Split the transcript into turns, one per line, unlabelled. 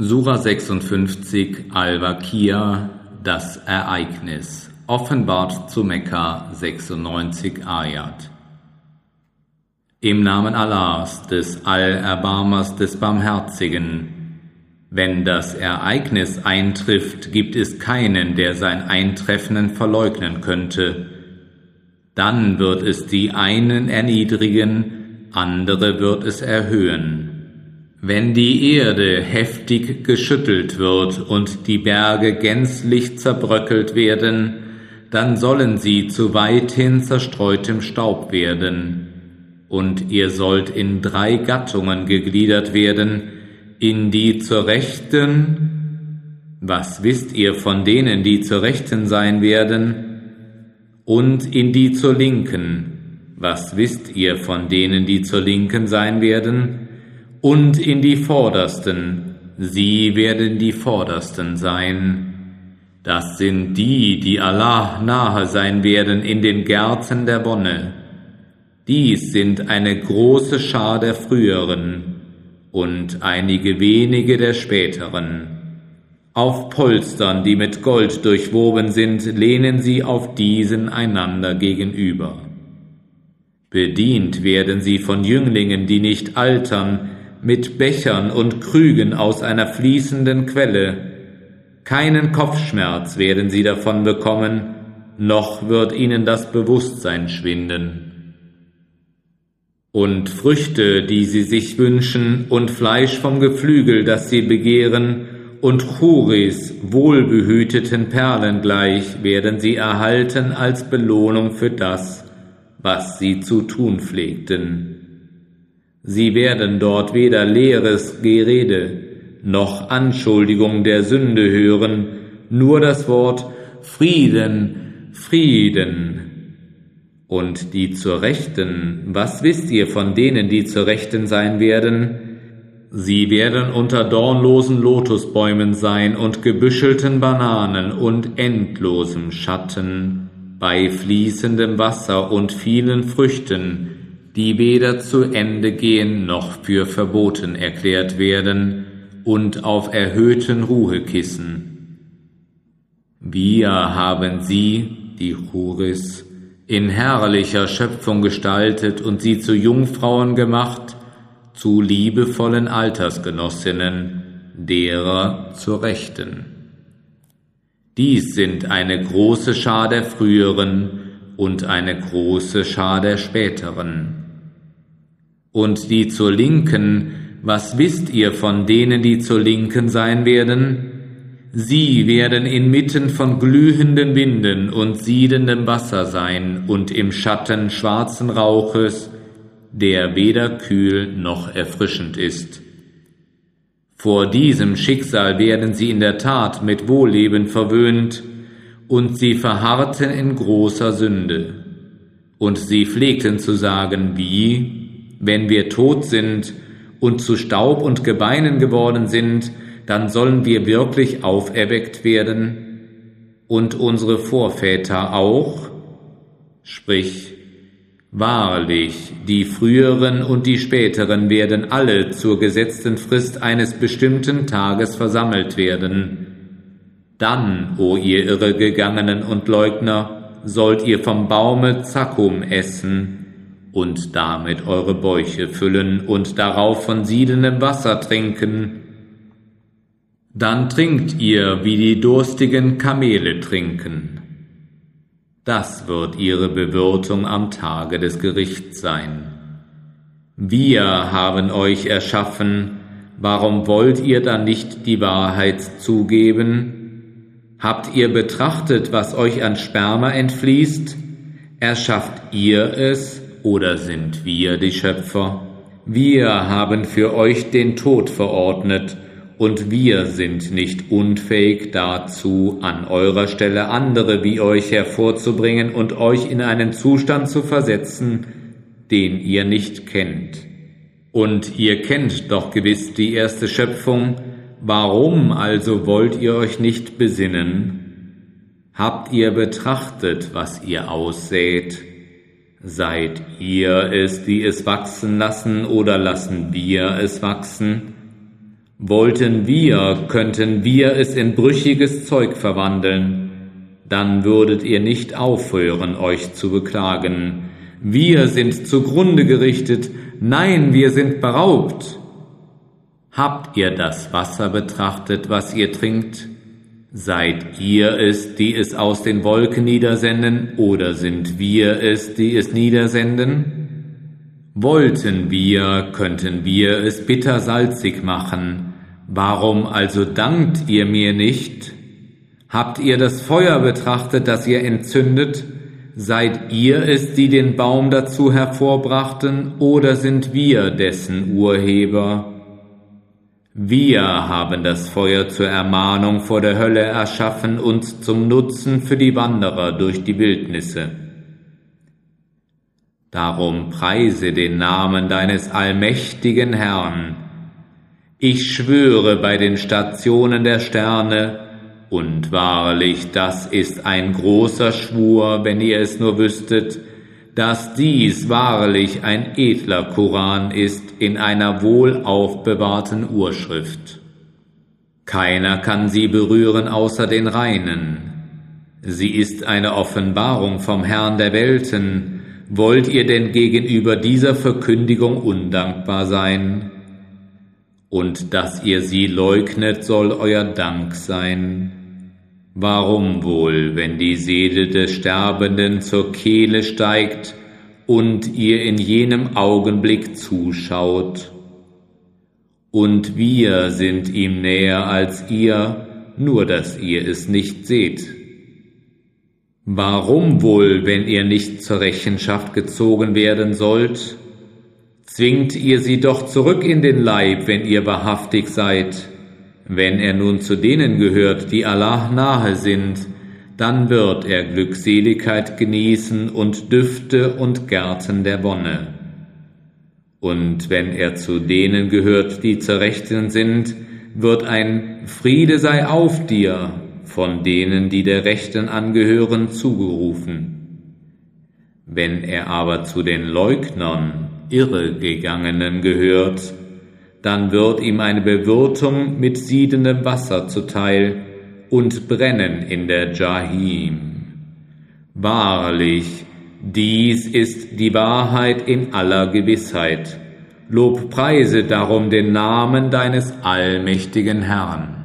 Sura 56 Al-Waqiya Das Ereignis Offenbart zu Mekka 96 Ayat Im Namen Allahs, des Allerbarmers, des Barmherzigen. Wenn das Ereignis eintrifft, gibt es keinen, der sein Eintreffen verleugnen könnte. Dann wird es die einen erniedrigen, andere wird es erhöhen. Wenn die Erde heftig geschüttelt wird und die Berge gänzlich zerbröckelt werden, dann sollen sie zu weithin zerstreutem Staub werden. Und ihr sollt in drei Gattungen gegliedert werden, in die zur Rechten, was wisst ihr von denen, die zur Rechten sein werden, und in die zur Linken, was wisst ihr von denen, die zur Linken sein werden, und in die Vordersten, sie werden die Vordersten sein. Das sind die, die Allah nahe sein werden in den Gärten der Wonne. Dies sind eine große Schar der früheren und einige wenige der späteren. Auf Polstern, die mit Gold durchwoben sind, lehnen sie auf diesen einander gegenüber. Bedient werden sie von Jünglingen, die nicht altern, mit Bechern und Krügen aus einer fließenden Quelle. Keinen Kopfschmerz werden sie davon bekommen, noch wird ihnen das Bewusstsein schwinden. Und Früchte, die sie sich wünschen, und Fleisch vom Geflügel, das sie begehren, und Churis, wohlbehüteten Perlen gleich, werden sie erhalten als Belohnung für das, was sie zu tun pflegten. Sie werden dort weder leeres Gerede noch Anschuldigung der Sünde hören, nur das Wort Frieden, Frieden. Und die zur Rechten, was wisst ihr von denen, die zur Rechten sein werden? Sie werden unter dornlosen Lotusbäumen sein und gebüschelten Bananen und endlosem Schatten, bei fließendem Wasser und vielen Früchten, die weder zu Ende gehen noch für verboten erklärt werden und auf erhöhten Ruhekissen. Wir haben sie, die Churis, in herrlicher Schöpfung gestaltet und sie zu Jungfrauen gemacht, zu liebevollen Altersgenossinnen, derer zur Rechten. Dies sind eine große Schar der früheren und eine große Schar der späteren und die zur Linken, was wisst ihr von denen, die zur Linken sein werden? Sie werden inmitten von glühenden Winden und siedendem Wasser sein und im Schatten schwarzen Rauches, der weder kühl noch erfrischend ist. Vor diesem Schicksal werden sie in der Tat mit Wohlleben verwöhnt, und sie verharrten in großer Sünde. Und sie pflegten zu sagen, wie, wenn wir tot sind und zu Staub und Gebeinen geworden sind, dann sollen wir wirklich auferweckt werden und unsere Vorväter auch? Sprich, wahrlich, die früheren und die späteren werden alle zur gesetzten Frist eines bestimmten Tages versammelt werden. Dann, o ihr Irregegangenen und Leugner, sollt ihr vom Baume Zakum essen, und damit eure Bäuche füllen und darauf von siedendem Wasser trinken. Dann trinkt ihr, wie die durstigen Kamele trinken. Das wird ihre Bewirtung am Tage des Gerichts sein. Wir haben euch erschaffen, warum wollt ihr dann nicht die Wahrheit zugeben? Habt ihr betrachtet, was euch an Sperma entfließt? Erschafft ihr es oder sind wir die Schöpfer? Wir haben für euch den Tod verordnet, und wir sind nicht unfähig dazu, an eurer Stelle andere wie euch hervorzubringen und euch in einen Zustand zu versetzen, den ihr nicht kennt. Und ihr kennt doch gewiss die erste Schöpfung, warum also wollt ihr euch nicht besinnen? Habt ihr betrachtet, was ihr aussät? Seid ihr es, die es wachsen lassen, oder lassen wir es wachsen? Wollten wir, könnten wir es in brüchiges Zeug verwandeln, dann würdet ihr nicht aufhören, euch zu beklagen. Wir sind zugrunde gerichtet, nein, wir sind beraubt. Habt ihr das Wasser betrachtet, was ihr trinkt? Seid ihr es, die es aus den Wolken niedersenden, oder sind wir es, die es niedersenden? Wollten wir, könnten wir es bittersalzig machen. Warum also dankt ihr mir nicht? Habt ihr das Feuer betrachtet, das ihr entzündet? Seid ihr es, die den Baum dazu hervorbrachten, oder sind wir dessen Urheber? Wir haben das Feuer zur Ermahnung vor der Hölle erschaffen und zum Nutzen für die Wanderer durch die Wildnisse. Darum preise den Namen deines allmächtigen Herrn. Ich schwöre bei den Stationen der Sterne, und wahrlich, das ist ein großer Schwur, wenn ihr es nur wüsstet, dass dies wahrlich ein edler Koran ist in einer wohl aufbewahrten Urschrift. Keiner kann sie berühren außer den Reinen. Sie ist eine Offenbarung vom Herrn der Welten. Wollt ihr denn gegenüber dieser Verkündigung undankbar sein? Und dass ihr sie leugnet, soll euer Dank sein. Warum wohl, wenn die Seele des Sterbenden zur Kehle steigt und ihr in jenem Augenblick zuschaut? Und wir sind ihm näher als ihr, nur dass ihr es nicht seht. Warum wohl, wenn ihr nicht zur Rechenschaft gezogen werden sollt? Zwingt ihr sie doch zurück in den Leib, wenn ihr wahrhaftig seid. Wenn er nun zu denen gehört, die Allah nahe sind, dann wird er Glückseligkeit genießen und Düfte und Gärten der Wonne. Und wenn er zu denen gehört, die zur Rechten sind, wird ein Friede sei auf dir von denen, die der Rechten angehören, zugerufen. Wenn er aber zu den Leugnern, Irregegangenen gehört, dann wird ihm eine Bewirtung mit siedendem Wasser zuteil und Brennen in der Jahim. Wahrlich, dies ist die Wahrheit in aller Gewissheit. Lob preise darum den Namen deines allmächtigen Herrn.